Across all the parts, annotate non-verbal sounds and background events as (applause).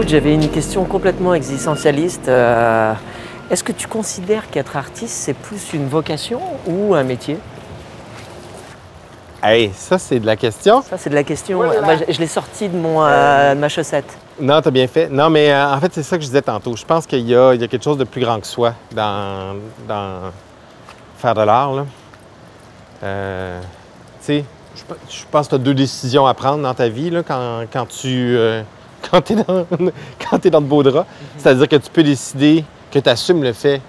Écoute, j'avais une question complètement existentialiste. Euh, Est-ce que tu considères qu'être artiste, c'est plus une vocation ou un métier? Hey, ça, c'est de la question. Ça, c'est de la question. Voilà. Moi, je je l'ai sorti de, mon, euh, de ma chaussette. Non, t'as bien fait. Non, mais euh, en fait, c'est ça que je disais tantôt. Je pense qu'il y a, il y a quelque chose de plus grand que soi dans, dans faire de l'art. Euh, tu sais, je, je pense que tu as deux décisions à prendre dans ta vie là, quand, quand tu (laughs) quand es dans, quand t'es dans de beaux draps. C'est-à-dire que tu peux décider que tu assumes le fait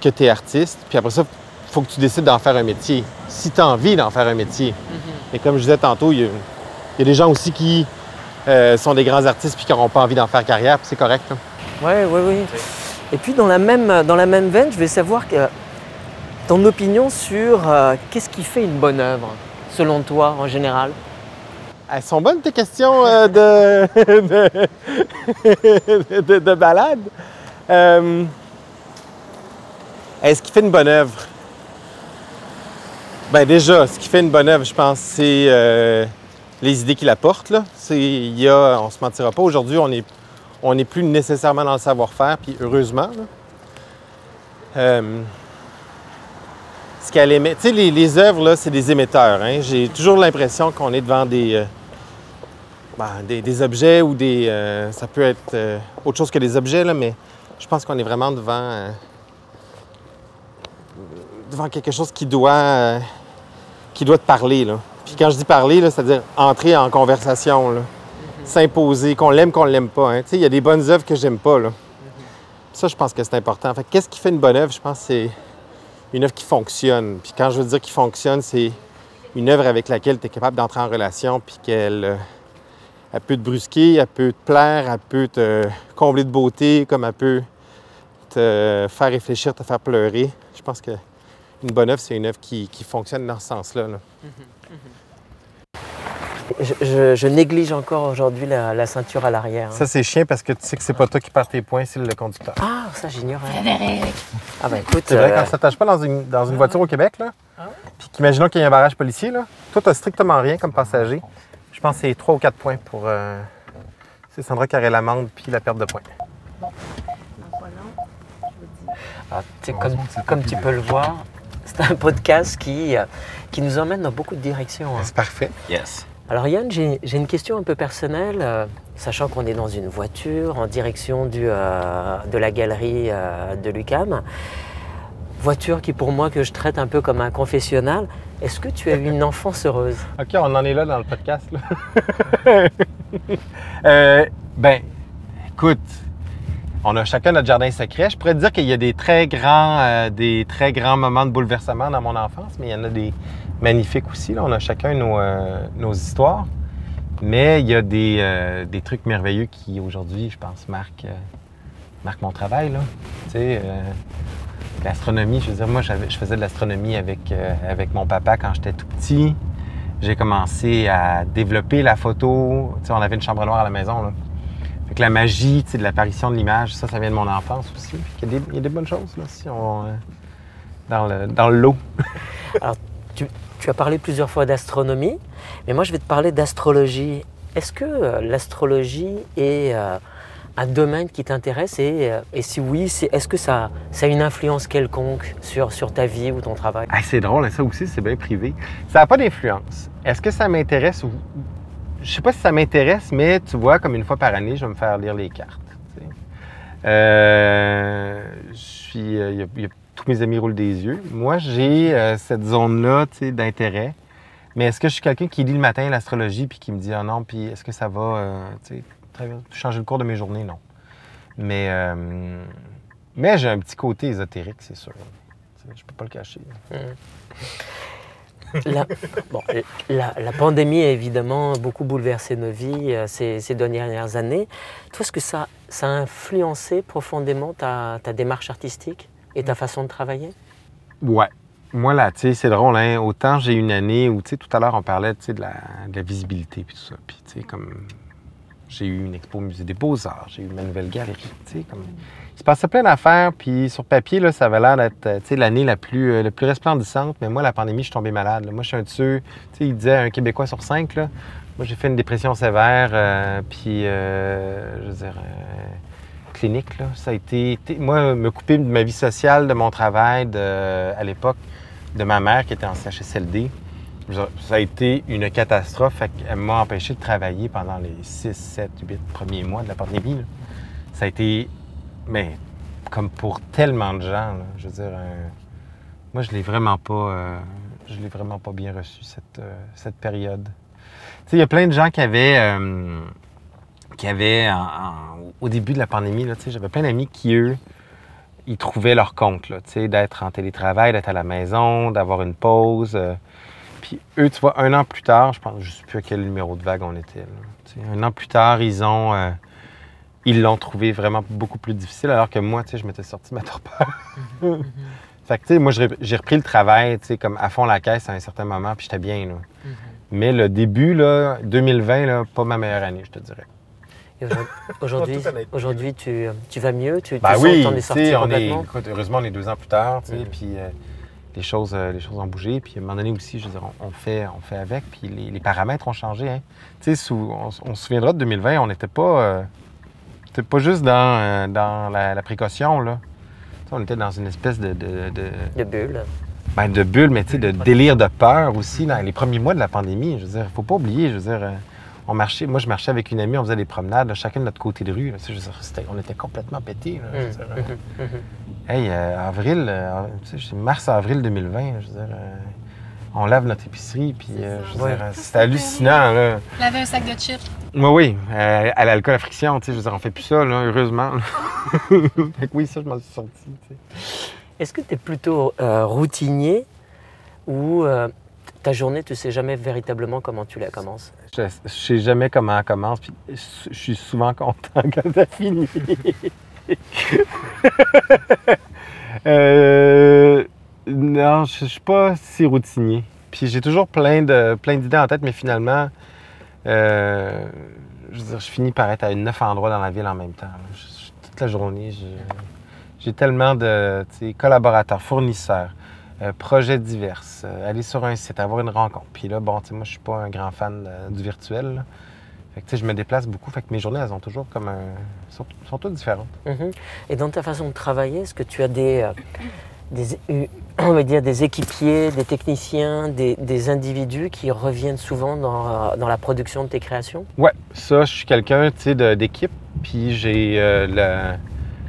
que tu es artiste, puis après ça, il faut que tu décides d'en faire un métier. Si tu as envie d'en faire un métier. Et comme je disais tantôt, il y a, il y a des gens aussi qui euh, sont des grands artistes puis qui n'auront pas envie d'en faire carrière, puis c'est correct. Oui, oui, oui. Et puis, dans la même, dans la même veine, je vais savoir que ton opinion sur euh, qu'est-ce qui fait une bonne œuvre, selon toi, en général? Elles sont bonnes tes questions euh, de, de, de- de balade? Euh, Est-ce qu'il fait une bonne œuvre? Ben déjà, ce qui fait une bonne œuvre, je pense, c'est euh, les idées qu'il apporte. Là. Il y a, on se mentira pas, aujourd'hui, on n'est on n'est plus nécessairement dans le savoir-faire, puis heureusement. ce qu'elle émet. Tu sais, les, les œuvres, c'est des émetteurs. hein. J'ai toujours l'impression qu'on est devant des, ben, des, des objets ou des. euh, ça peut être euh, autre chose que des objets, là, mais je pense qu'on est vraiment devant. euh, devant quelque chose qui doit. qui doit te parler, là. Puis quand je dis parler, là, c'est-à-dire entrer en conversation, là. S'imposer, qu'on l'aime, qu'on l'aime pas. hein. Tu sais, il y a des bonnes œuvres que j'aime pas, là. Ça, je pense que c'est important. Fait que qu'est-ce qui fait une bonne œuvre? Je pense que c'est une œuvre qui fonctionne. Puis quand je veux dire qui fonctionne, c'est une œuvre avec laquelle tu es capable d'entrer en relation, puis qu'elle elle peut te brusquer, elle peut te plaire, elle peut te combler de beauté, comme elle peut te faire réfléchir, te faire pleurer. Je pense que une bonne œuvre, c'est une œuvre qui, qui fonctionne dans ce sens-là. là. Je, je- je néglige encore aujourd'hui la, la ceinture à l'arrière. hein. Ça, c'est chiant parce que tu sais que c'est pas toi qui perds tes points, c'est le conducteur. Ah, ça j'ignorais. Ah bah écoute, C'est vrai, euh, quand ça s'attache pas dans une, dans une voiture au Québec, là, puis qu'imaginons qu'il y a un barrage policier, là, toi, tu strictement rien comme passager. Je pense que c'est 3 ou 4 points pour. euh, c'est Sandra qui aurait l'amende puis la perte de points. ah, tu sais, comme, comme tu peux le voir, c'est un podcast qui, euh, qui nous emmène dans beaucoup de directions. hein. C'est parfait. Yes. Alors Yann, j'ai j'ai une question un peu personnelle, euh, sachant qu'on est dans une voiture en direction du, euh, de la galerie euh, de l'UCAM. Voiture qui pour moi que je traite un peu comme un confessionnal. Est-ce que tu as eu une (laughs) enfance heureuse? OK, on en est là dans le podcast. Là. (laughs) Euh, ben, écoute, on a chacun notre jardin secret. Je pourrais te dire qu'il y a des très grands, euh, des très grands moments de bouleversement dans mon enfance, mais il y en a des magnifiques aussi. Là. On a chacun nos, euh, nos histoires. Mais il y a des, euh, des trucs merveilleux qui, aujourd'hui, je pense, marquent, euh, marquent mon travail. Là. Tu sais, euh, l'astronomie, je veux dire, moi, je faisais de l'astronomie avec, euh, avec mon papa quand j'étais tout petit j'ai commencé à développer la photo. Tu sais, on avait une chambre noire à la maison. Là. Fait que la magie tu sais, de l'apparition de l'image, ça, ça vient de mon enfance aussi. Qu'il y, a des- il y a des bonnes choses là, euh, dans, le, dans le lot. (laughs) tu, tu as parlé plusieurs fois d'astronomie, mais moi je vais te parler d'astrologie. Est-ce que l'astrologie est un domaine qui t'intéresse et, euh, et si oui, est-ce que ça, ça a une influence quelconque sur, sur ta vie ou ton travail? Ah, c'est drôle, ça aussi, c'est bien privé. Ça n'a pas d'influence. Est-ce que ça m'intéresse ou. Je sais pas si ça m'intéresse, mais tu vois, comme une fois par année, je vais me faire lire les cartes. tu sais. Euh, euh, y a- tous mes amis roulent des yeux. Moi, j'ai euh, cette zone-là tu sais, d'intérêt. Mais est-ce que je suis quelqu'un qui lit le matin l'astrologie puis qui me dit Ah non, puis est-ce que ça va très changer le cours de mes journées? Non. Mais, euh, mais j'ai un petit côté ésotérique, c'est sûr. Je peux pas le cacher. la, (laughs) bon, la, la pandémie a évidemment beaucoup bouleversé nos vies euh, ces, ces dernières années. Toi, est-ce que ça, ça a influencé profondément ta, ta démarche artistique et ta façon de travailler? Ouais. Moi, là, tu sais, c'est drôle, hein. Autant j'ai une année où, tu sais, tout à l'heure, on parlait, tu sais, de la, de la visibilité puis tout ça. Puis, tu sais, comme j'ai eu une expo au Musée des Beaux-Arts, j'ai eu ma nouvelle galerie, comme... Il se passait plein d'affaires, puis sur papier, là, ça avait l'air d'être, euh, l'année la plus, euh, plus resplendissante. Mais moi, la pandémie, je suis tombé malade. Moi, je suis un de ceux, il disait un Québécois sur cinq, là. Moi, j'ai fait une dépression sévère, euh, puis, je veux dire, clinique, là. Ça a été, moi, me couper de ma vie sociale, de mon travail, à l'époque, de ma mère qui était en CHSLD, ça a été une catastrophe. Qu'elle m'a empêché de travailler pendant les 6, 7, 8 premiers mois de la pandémie. Ça a été, mais comme pour tellement de gens, je veux dire, un- moi, je l'ai vraiment pas, euh, je l'ai vraiment pas bien reçu, cette, euh, cette période. Tu sais, il y a plein de gens qui avaient, euh, qui avaient en- en- au début de la pandémie, tu sais, j'avais plein d'amis qui, eux, ils trouvaient leur compte, tu sais, d'être en télétravail, d'être à la maison, d'avoir une pause. Euh. puis eux, tu vois, un an plus tard, je pense, je sais plus à quel numéro de vague on était, là, tu un an plus tard, ils ont, euh, ils l'ont trouvé vraiment beaucoup plus difficile, alors que moi, tu sais, je m'étais sorti de ma torpeur. (laughs) fait que, tu sais, moi, j'ai repris le travail, tu sais, comme à fond la caisse à un certain moment, puis j'étais bien, là. Mais le début, là, 2020, là, pas ma meilleure année, je te dirais. Aujourd'hui- (laughs) aujourd'hui, tu, tu vas mieux? Tu, tu Ben sens oui, que t'en es tu sorti sais, on est, écoute, heureusement, on est deux ans plus tard, tu sais, Mhm. puis euh, les, choses, euh, les choses ont bougé. Puis à un moment donné aussi, je veux dire, on, on fait, on fait avec, puis les, les paramètres ont changé. Hein. Tu sais, on, se souviendra de 2020, on n'était pas, euh, pas juste dans, euh, dans la, la précaution, là. Tu sais, on était dans une espèce de, de, de, de bulle. ben, de bulle, mais tu sais, de délire de peur aussi dans les premiers mois de la pandémie. Je veux dire, faut pas oublier, je veux dire, euh, on marchait, moi je marchais avec une amie, on faisait des promenades, là, chacun de notre côté de rue. là. On était complètement pétés. là, dire. Hey, euh, avril, euh, tu sais, c'est mars-avril 2020, je veux dire, euh, on lave notre épicerie, puis euh, je veux Ouais. dire, euh, c'était hallucinant, là. Laver un sac de chips. Oui, oui, euh, à l'alcool à friction, tu sais, je veux dire, on fait plus ça, là, heureusement. là. (laughs) fait que oui, ça, je m'en suis sorti, tu sais. Est-ce que tu es plutôt euh, routinier ou euh, ta journée, tu sais jamais véritablement comment tu la commences? Je, je sais jamais comment elle commence, puis je suis souvent content (laughs) quand ça finit. (laughs) Euh, non, je, je suis pas si routinier. Puis j'ai toujours plein de plein d'idées en tête, mais finalement, euh, je finis par être à neuf endroits dans la ville en même temps. toute la journée, j'ai tellement de collaborateurs, fournisseurs, euh, projets divers, euh, aller sur un site, avoir une rencontre. Puis là, bon, tu sais, moi, je suis pas un grand fan euh, du virtuel. là. Fait que, tu sais, je me déplace beaucoup. Fait que mes journées, elles ont toujours comme un... sont, sont toutes différentes. Mhm. Et dans ta façon de travailler, est-ce que tu as des, des, (coughs) on va dire des équipiers, des techniciens, des, des individus qui reviennent souvent dans, dans la production de tes créations? Ouais, ça, je suis quelqu'un, tu sais, de- d'équipe. Puis j'ai la,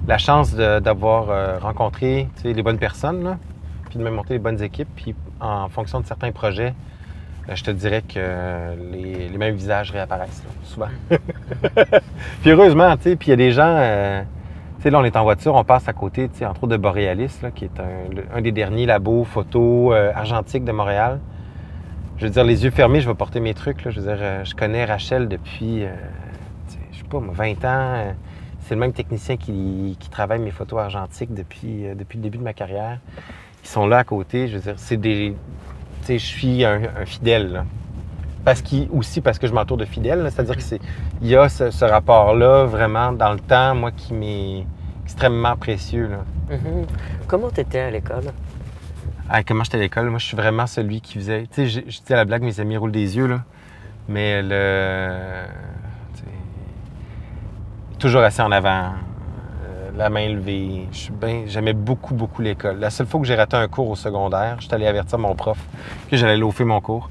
la chance de- d'avoir rencontré, tu sais, les bonnes personnes, là, puis de me monter les bonnes équipes. Puis en fonction de certains projets, euh, je te dirais que les, les mêmes visages réapparaissent, là, souvent. (laughs) puis heureusement, tu sais, puis il y a des gens... euh, tu sais, là, on est en voiture, on passe à côté, tu sais, entre autres de Borealis, là, qui est un, des derniers labos photo euh, argentiques de Montréal. Je veux dire, les yeux fermés, je vais porter mes trucs. Là. Je veux dire, euh, je connais Rachel depuis, euh, je sais pas, moi, 20 ans. C'est le même technicien qui, qui travaille mes photos argentiques depuis, depuis le début de ma carrière. Sont là à côté. Je veux dire, c'est des. Tu sais, je suis un, un fidèle. là. Parce qu'il, aussi parce que je m'entoure de fidèles. C'est-à-dire que c'est, il y a ce, ce rapport-là vraiment dans le temps, moi, qui m'est extrêmement précieux. Là. Mhm. Comment tu étais à l'école? Ah, comment j'étais à l'école, moi, je suis vraiment celui qui faisait. Tu sais, je, je dis à la blague, mes amis roulent des yeux, là. Mais le. tu sais, Toujours assis en avant, la main levée. J'aimais beaucoup, beaucoup l'école. La seule fois que j'ai raté un cours au secondaire, j'étais allé avertir mon prof que j'allais loafer mon cours.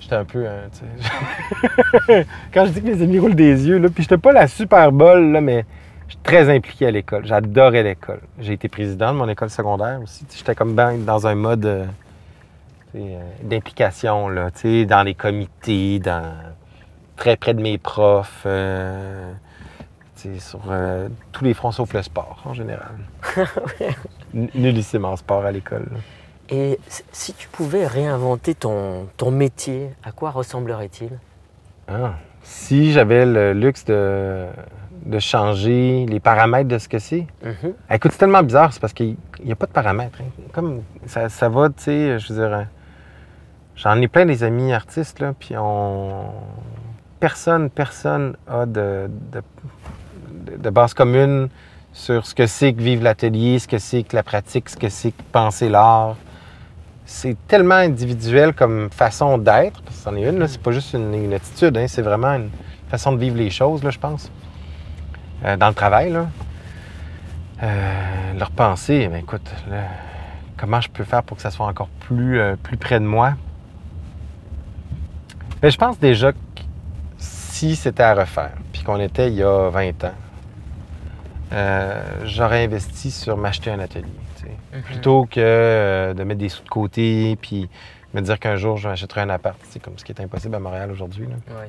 J'étais un peu. sais, (laughs) Quand je dis que mes amis roulent des yeux, là, puis j'étais pas la super bolle, là, mais je suis très impliqué à l'école. J'adorais l'école. J'ai été président de mon école secondaire aussi. J'étais comme ben dans un mode euh, euh, d'implication, dans les comités, dans, très près de mes profs, euh, sur euh, tous les fronts sauf le sport en général. (laughs) Nullissime en sport à l'école. Et si tu pouvais réinventer ton, ton métier, à quoi ressemblerait-il? Ah. Si j'avais le luxe de, de changer les paramètres de ce que c'est, Mhm. Ah, Écoute, c'est tellement bizarre, c'est parce qu'il n'y a pas de paramètres. hein. Comme ça, ça va, tu sais, je veux dire, euh, j'en ai plein des amis artistes, là, puis on. Personne, personne a de, de, de- base commune sur ce que c'est que vivre l'atelier, ce que c'est que la pratique, ce que c'est que penser l'art. c'est tellement individuel comme façon d'être, parce que c'en est une, c'est pas juste une, attitude, hein, c'est vraiment une façon de vivre les choses, là, je pense. Euh, dans le travail. Euh, leur pensée, mais écoute, là, comment je peux faire pour que ça soit encore plus, euh, plus près de moi? Mais je pense déjà que si c'était à refaire, puis qu'on était il y a 20 ans, euh, j'aurais investi sur m'acheter un atelier. sais. Plutôt que euh, de mettre des sous de côté, puis me dire qu'un jour, je m'achèterai un appart. C'est comme ce qui est impossible à Montréal aujourd'hui. Ouais.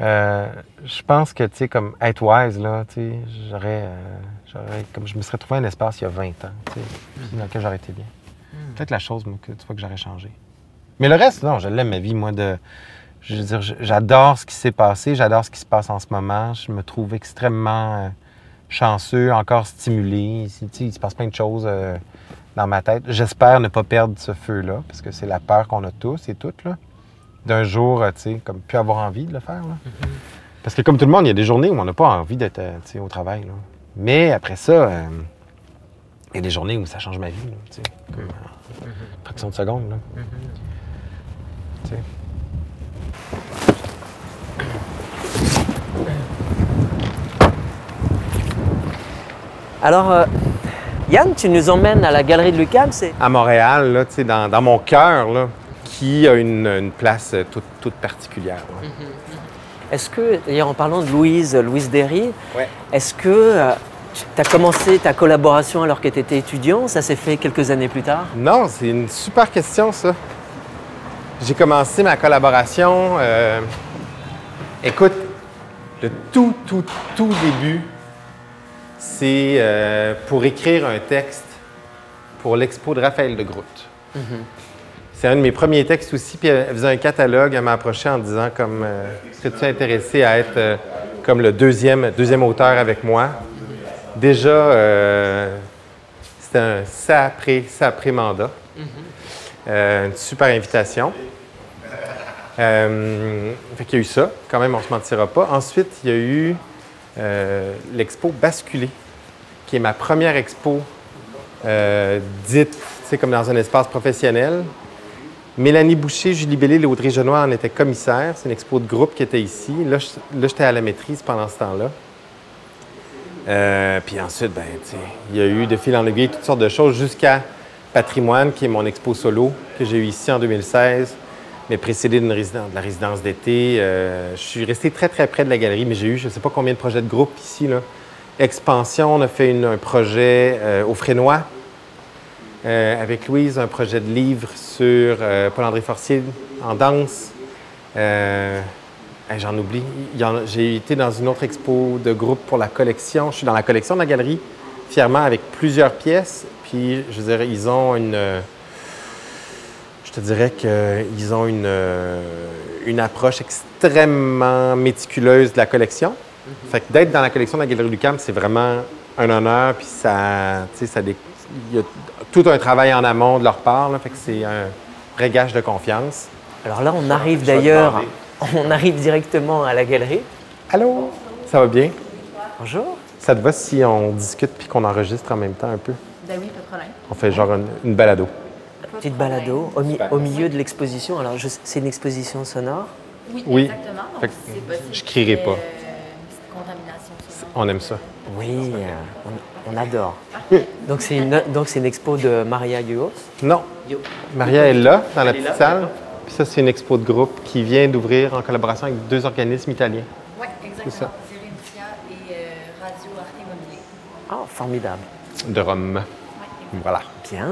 Euh, je pense que, tu sais, comme être wise, là, tu j'aurais, j'aurais, comme je me serais trouvé un espace il y a 20 ans, tu puis dans lequel j'aurais été bien. Peut-être la chose, moi, que tu vois, que j'aurais changé. Mais le reste, non, je l'aime, ma vie, moi, de... Je veux dire, j'adore ce qui s'est passé, j'adore ce qui se passe en ce moment. Je me trouve extrêmement chanceux, encore stimulé. Il se passe plein de choses euh, dans ma tête. J'espère ne pas perdre ce feu-là, parce que c'est la peur qu'on a tous et toutes, là. D'un jour, euh, tu sais, comme plus avoir envie de le faire, là. Parce que comme tout le monde, il y a des journées où on n'a pas envie d'être euh, au travail, là. Mais après ça, euh, il y a des journées où ça change ma vie, tu sais, comme en fraction de seconde, là. Alors, euh, Yann, tu nous emmènes à la galerie de Lucam, c'est à Montréal, là, tu sais, dans, dans mon cœur, là, qui a une, une place euh, toute, toute particulière. là. Est-ce que, d'ailleurs en parlant de Louise, Louise Derry, Ouais. est-ce que tu as commencé ta collaboration alors que tu étais étudiant? Ça s'est fait quelques années plus tard? Non, c'est une super question, ça. J'ai commencé ma collaboration. euh, écoute, le tout, tout, tout début, c'est euh, pour écrire un texte pour l'expo de Raphaël de Groot. C'est un de mes premiers textes aussi, puis elle faisait un catalogue, elle m'a approché en disant comme euh, serais-tu intéressé à être euh, comme le deuxième, deuxième auteur avec moi? Déjà, euh, c'était un sapré, sapré mandat. Euh, une super invitation. Euh, fait qu'il y a eu ça, quand même, on ne se mentira pas. Ensuite, il y a eu euh, l'expo Basculé, qui est ma première expo euh, dite, sais, comme dans un espace professionnel. Mélanie Boucher, Julie Bellil et Audrey Genois en étaient commissaires. C'est une expo de groupe qui était ici. Là, j'étais à la maîtrise pendant ce temps-là. Euh, puis ensuite, ben, il y a eu de fil en aiguille toutes sortes de choses jusqu'à Patrimoine, qui est mon expo solo que j'ai eu ici en 2016, mais précédé de la résidence d'été. Euh, je suis resté très, très près de la galerie, mais j'ai eu je ne sais pas combien de projets de groupe ici. Là. Expansion, on a fait un projet euh, au Frénois euh, avec Louise, un projet de livre sur Paul-André Forcier en danse. J'en oublie. J'ai été dans une autre expo de groupe pour la collection. Je suis dans la collection de la galerie, fièrement, avec plusieurs pièces. Puis, je dirais, ils ont une. Je te dirais qu'ils ont une, euh, une approche extrêmement méticuleuse de la collection. Fait que d'être dans la collection de la Galerie Lucam, c'est vraiment un honneur. Puis, ça. Tu sais, ça. dé- Il y a tout un travail en amont de leur part. là. fait que c'est un vrai gage de confiance. Alors là, on arrive je vais d'ailleurs, (laughs) on arrive directement à la galerie. Allô? Ça va bien? Bonjour. Ça te va si on discute puis qu'on enregistre en même temps un peu? Ben oui, pas de problème. On fait genre une, une balado. Petite balado au, mi- au milieu de l'exposition. Alors, c'est une exposition sonore. Oui, Oui. exactement. Donc, c'est possible je crierai pas. euh, contamination sonore. On aime ça. Oui, euh, on, on adore. Donc, c'est une, donc c'est une expo de Maria Huos. Non. Yo. Maria est là, dans la Elle petite là, salle. Puis ça, c'est une expo de groupe qui vient d'ouvrir en collaboration avec deux organismes italiens. Oui, ça. exactement. Zérémitia et euh, Radio Arte Immobilier. Ah, formidable. de Rome. Voilà. Bien.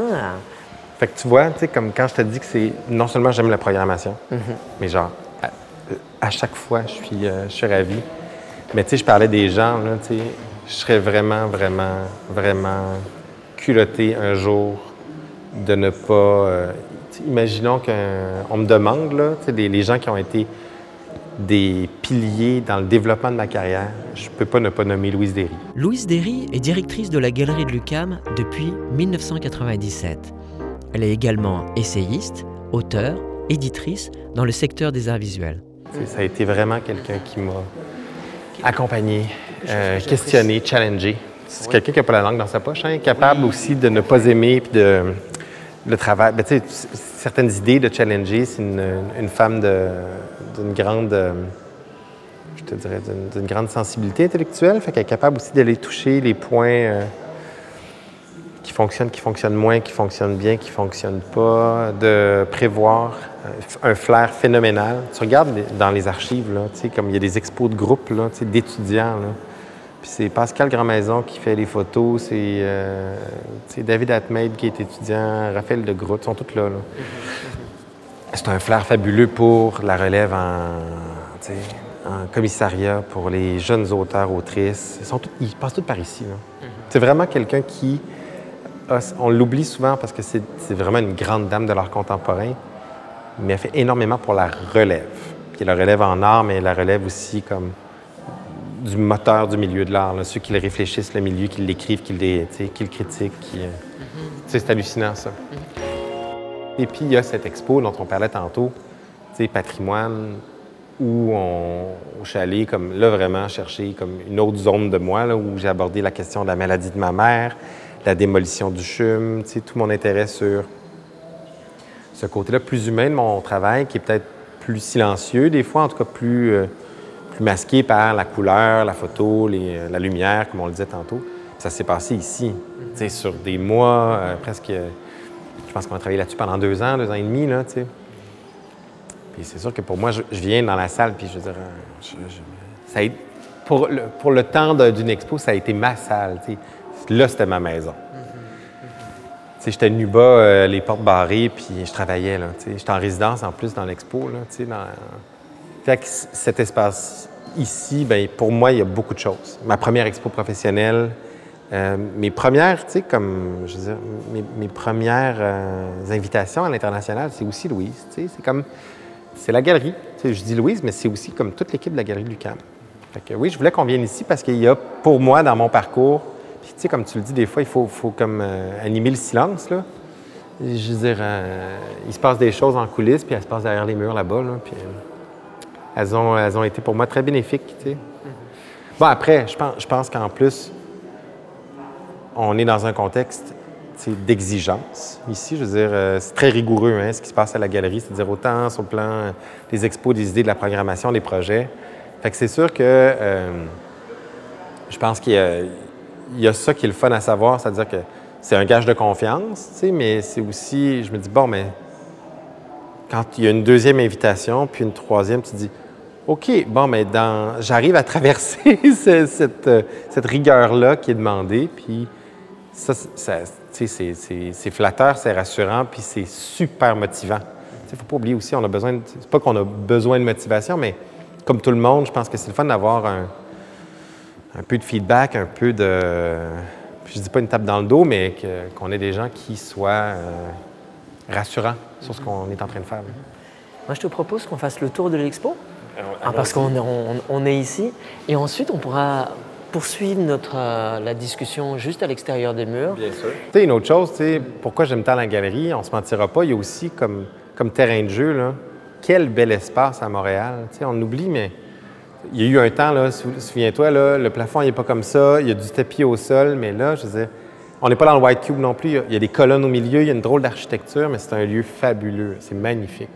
Fait que tu vois, tu sais, comme quand je te dis que c'est. Non seulement j'aime la programmation, mais genre, à, à chaque fois, je suis, euh, je suis ravi. Mais tu sais, je parlais des gens, là, tu sais, je serais vraiment, vraiment, vraiment culotté un jour de ne pas. euh, imaginons qu'on me demande, là, tu sais, des- les gens qui ont été des piliers dans le développement de ma carrière, je peux pas ne pas nommer Louise Derry. Louise Derry est directrice de la Galerie de Lucam depuis 1997. Elle est également essayiste, auteure, éditrice dans le secteur des arts visuels. Ça a été vraiment quelqu'un qui m'a accompagné, euh, questionné, challengé. C'est quelqu'un qui n'a pas la langue dans sa poche, hein, capable aussi de ne pas aimer puis de, le travail, ben, certaines idées de challenger, c'est une, une femme d'une grande, euh, je te dirais, d'une- d'une grande sensibilité intellectuelle, fait qu'elle est capable aussi d'aller toucher les points euh, qui fonctionnent, qui fonctionnent moins, qui fonctionnent bien, qui fonctionnent pas, de prévoir un flair phénoménal. Tu regardes dans les archives, là, tu sais, comme il y a des expos de groupe, d'étudiants, là. Puis c'est Pascal Grandmaison qui fait les photos, c'est euh, David Atmeid qui est étudiant, Raphaël de Groot, ils sont tous là. là. C'est un flair fabuleux pour la relève en, commissariat, pour les jeunes auteurs, autrices. Ils, sont ils passent tous par ici. là. C'est vraiment quelqu'un qui... a- on l'oublie souvent parce que c'est vraiment une grande dame de l'art contemporain, mais elle fait énormément pour la relève. Puis la relève en art, mais la relève aussi comme du moteur du milieu de l'art, ceux qui le réfléchissent, le milieu, qui l'écrivent, qui, le critiquent. Qui, euh, sais, C'est hallucinant, ça. Et puis, il y a cette expo dont on parlait tantôt, patrimoine, où on, au chalet, comme là, vraiment chercher comme une autre zone de moi, là, où j'ai abordé la question de la maladie de ma mère, la démolition du CHUM, tout mon intérêt sur ce côté-là plus humain de mon travail, qui est peut-être plus silencieux des fois, en tout cas plus, euh, masqué par la couleur, la photo, euh, la lumière, comme on le disait tantôt. Ça s'est passé ici, sur des mois, euh, presque, je pense qu'on a travaillé là-dessus pendant deux ans, deux ans et demi, tu sais. Puis c'est sûr que pour moi, je, viens dans la salle, puis je veux dire, pour, le, temps d'une expo, ça a été ma salle. Là, c'était ma maison. J'étais nu bas, euh, les portes barrées, puis je travaillais. J'étais en résidence, en plus, dans l'expo. Fait que cet espace ici, ben pour moi, il y a beaucoup de choses. Ma première expo professionnelle, euh, mes premières, tu sais, comme, je mes, premières euh, invitations à l'international, c'est aussi Louise, c'est comme, c'est la galerie. Je dis Louise, mais c'est aussi comme toute l'équipe de la galerie Lucam. Fait que oui, je voulais qu'on vienne ici parce qu'il y a, pour moi, dans mon parcours, puis tu sais, comme tu le dis, des fois, il faut, faut comme euh, animer le silence, là. Je veux dire, euh, il se passe des choses en coulisses, puis elles se passent derrière les murs là-bas, là, puis euh, elles, ont, elles ont été pour moi très bénéfiques, tu sais. Bon, après, je pense, je pense qu'en plus, on est dans un contexte d'exigence. Ici, je veux dire, euh, c'est très rigoureux, hein, ce qui se passe à la galerie, c'est-à-dire autant sur le plan des expos, des idées, de la programmation, des projets. Fait que c'est sûr que euh, je pense qu'il y a, il y a ça qui est le fun à savoir, c'est-à-dire que c'est un gage de confiance, tu sais, mais c'est aussi, je me dis, bon, mais quand il y a une deuxième invitation, puis une troisième, tu dis, OK, bon, mais dans, j'arrive à traverser (laughs) ce- cette, euh, cette rigueur-là qui est demandée, puis ça, c'est- flatteur, c'est rassurant, puis c'est super motivant. Il ne faut pas oublier aussi, on a besoin, c'est pas qu'on a besoin de motivation, mais comme tout le monde, je pense que c'est le fun d'avoir un, un peu de feedback, un peu de, je dis pas une tape dans le dos, mais qu'on ait des gens qui soient euh, rassurants sur ce qu'on est en train de faire. Moi, je te propose qu'on fasse le tour de l'expo, Ah, parce qu'on est, on- on est ici, et ensuite on pourra poursuivre notre, euh, la discussion juste à l'extérieur des murs. Bien sûr. Tu sais, une autre chose, tu sais, pourquoi j'aime tant la galerie, on se mentira pas, il y a aussi comme, comme terrain de jeu, là, quel bel espace à Montréal. Tu sais, on oublie, mais il y a eu un temps, là, sou- souviens-toi, là, le plafond n'est pas comme ça, il y a du tapis au sol, mais là, je veux dire, on n'est pas dans le White Cube non plus, il y a- des colonnes au milieu, il y a une drôle d'architecture, mais c'est un lieu fabuleux, c'est magnifique.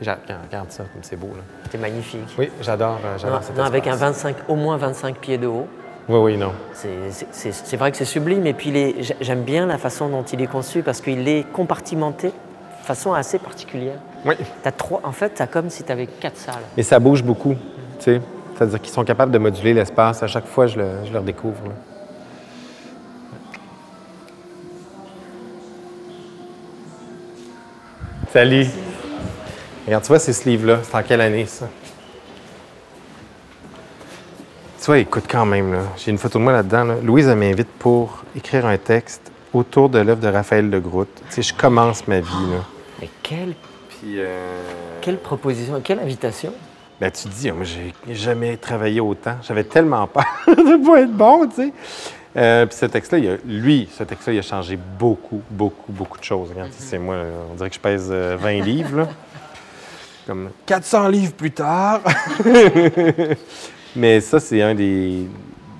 Regarde, ça, comme c'est beau. C'est magnifique. Oui, j'adore, euh, Non, j'adore cet non, avec un espace. 25, au moins 25 pieds de haut. Oui, oui, non. C'est- vrai que c'est sublime et puis j'aime bien la façon dont il est conçu parce qu'il est compartimenté de façon assez particulière. Oui. As trois, en fait, tu as comme si tu avais quatre salles. Mais ça bouge beaucoup, tu sais. C'est-à-dire qu'ils sont capables de moduler l'espace. À chaque fois, je le, je le redécouvre. là. Salut! Regarde, tu vois ces livres-là, c'est en quelle année, ça? Tu vois, écoute quand même, là. J'ai une photo de moi là-dedans. là. Louise, elle m'invite pour écrire un texte autour de l'œuvre de Raphaël de Groot. Tu sais, je commence ma vie, là. Mais quelle, Puis, euh, quelle proposition, quelle invitation? Ben, tu te dis, moi, j'ai jamais travaillé autant. J'avais tellement peur (laughs) de pas être bon, tu sais. Euh, puis ce texte-là, lui, ce texte-là, il a changé beaucoup, beaucoup, beaucoup de choses. Regarde, c'est moi, on dirait que je pèse euh, 20 (laughs) livres, là. Comme 400 livres plus tard. (laughs) Mais ça, c'est un des,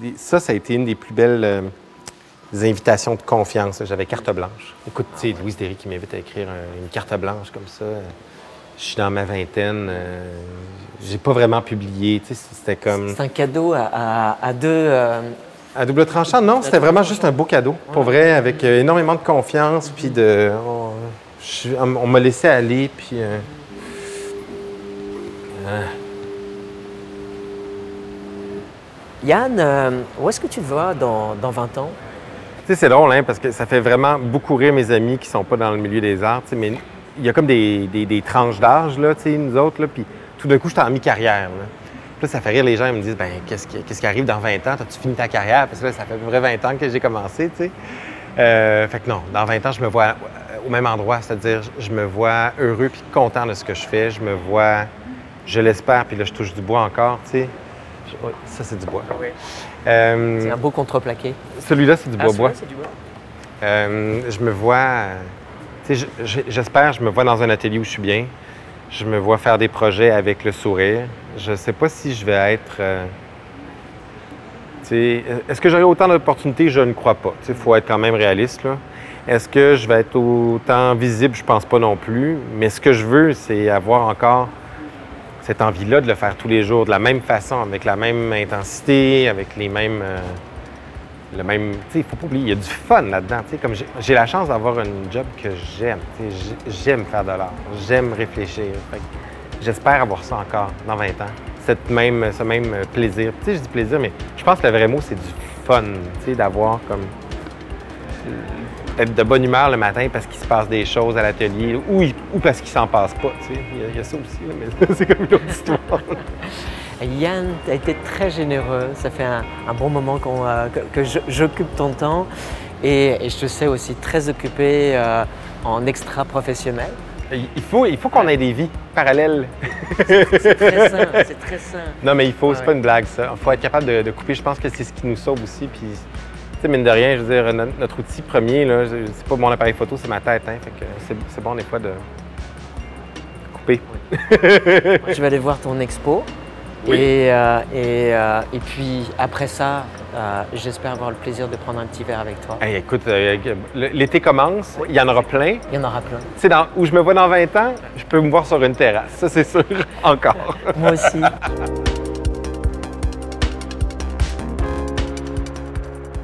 des- Ça, ça a été une des plus belles euh, invitations de confiance. J'avais carte blanche. Écoute, tu sais, Louise Derry qui m'invite à écrire un- une carte blanche comme ça. Je suis dans ma vingtaine. euh, j'ai pas vraiment publié. Tu sais, c'était comme. C'est un cadeau à, à- à deux. euh, À double tranchant, non, c'était vraiment juste un beau cadeau. Pour vrai, avec euh, énormément de confiance, puis de. On, je- on- on m'a laissé aller, puis. euh, Yann, où est-ce que tu te vois dans, dans 20 ans c'est drôle, hein, parce que ça fait vraiment beaucoup rire mes amis qui sont pas dans le milieu des arts, mais il y a comme des, des- des tranches d'âge, là, tu sais, nous autres, là, puis tout d'un coup, j'étais en mi-carrière, là. Puis là, ça fait rire les gens, ils me disent, ben qu'est-ce qui, qu'est-ce qui arrive dans 20 ans? T'as-tu fini ta carrière? Parce que là, ça fait à peu près 20 ans que j'ai commencé, tu sais. Euh, fait que non, dans 20 ans, je me vois euh, au même endroit, c'est-à-dire, je me vois heureux puis content de ce que je fais. Je me vois, je l'espère, puis là, je touche du bois encore, tu sais. Oui, ça, c'est du bois. Euh, C'est un beau contreplaqué. celui-là, c'est du Ah, bois-bois. celui-là, c'est du bois. Euh, je me vois, j'espère, je me vois dans un atelier où je suis bien. Je me vois faire des projets avec le sourire. Je sais pas si je vais être. euh, est-ce que j'aurai autant d'opportunités? Je ne crois pas. Il faut être quand même réaliste. Est-ce que je vais être autant visible? Je pense pas non plus. Mais ce que je veux, c'est avoir encore cette envie-là de le faire tous les jours, de la même façon, avec la même intensité, avec les mêmes. euh, le même. Tu faut pas oublier, il y a du fun là-dedans. Tu sais, comme j'ai la chance d'avoir un job que j'aime. Tu sais, j'ai- J'aime faire de l'art. J'aime réfléchir. J'espère avoir ça encore dans 20 ans. Cette même, ce même plaisir. Tu sais, je dis plaisir, mais je pense que le vrai mot, c'est du fun. Tu sais, d'avoir comme. être de bonne humeur le matin parce qu'il se passe des choses à l'atelier ou, ou parce qu'il s'en passe pas. Tu sais. Il y a- ça aussi, mais (laughs) c'est comme une autre histoire. Yann, tu as été très généreux. Ça fait un, un bon moment qu'on, euh, que, j'occupe ton temps. Et, et je te sais aussi très occupé euh, en extra professionnel. Il faut, il faut qu'on ait des vies parallèles. C'est très sain, c'est très sain. Non, mais il faut, c'est Ouais. pas une blague, ça. Il faut être capable de, de couper. Je pense que c'est ce qui nous sauve aussi. Puis, tu sais, mine de rien, je veux dire, notre, notre outil premier, c'est pas mon appareil photo, c'est ma tête. Hein, fait que c'est, c'est bon des fois de couper. Je vais aller voir ton expo. Oui. Et, euh, et, euh, et puis après ça, euh, j'espère avoir le plaisir de prendre un petit verre avec toi. Hey, écoute, euh, l'été commence, il y en aura plein. Tu Il y en aura plein. sais, dans- où je me vois dans 20 ans, je peux me voir sur une terrasse. Ça, c'est sûr, (laughs) encore. Moi aussi.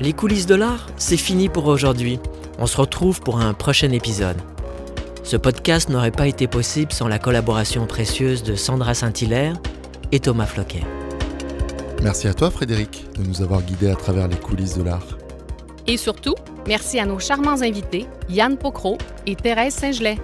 Les coulisses de l'art, c'est fini pour aujourd'hui. On se retrouve pour un prochain épisode. Ce podcast n'aurait pas été possible sans la collaboration précieuse de Sandra Saint-Hilaire et Thomas Floquet. Merci à toi Frédéric de nous avoir guidés à travers les coulisses de l'art. Et surtout, merci à nos charmants invités, Yann Pocro et Thérèse Saint-Gelais.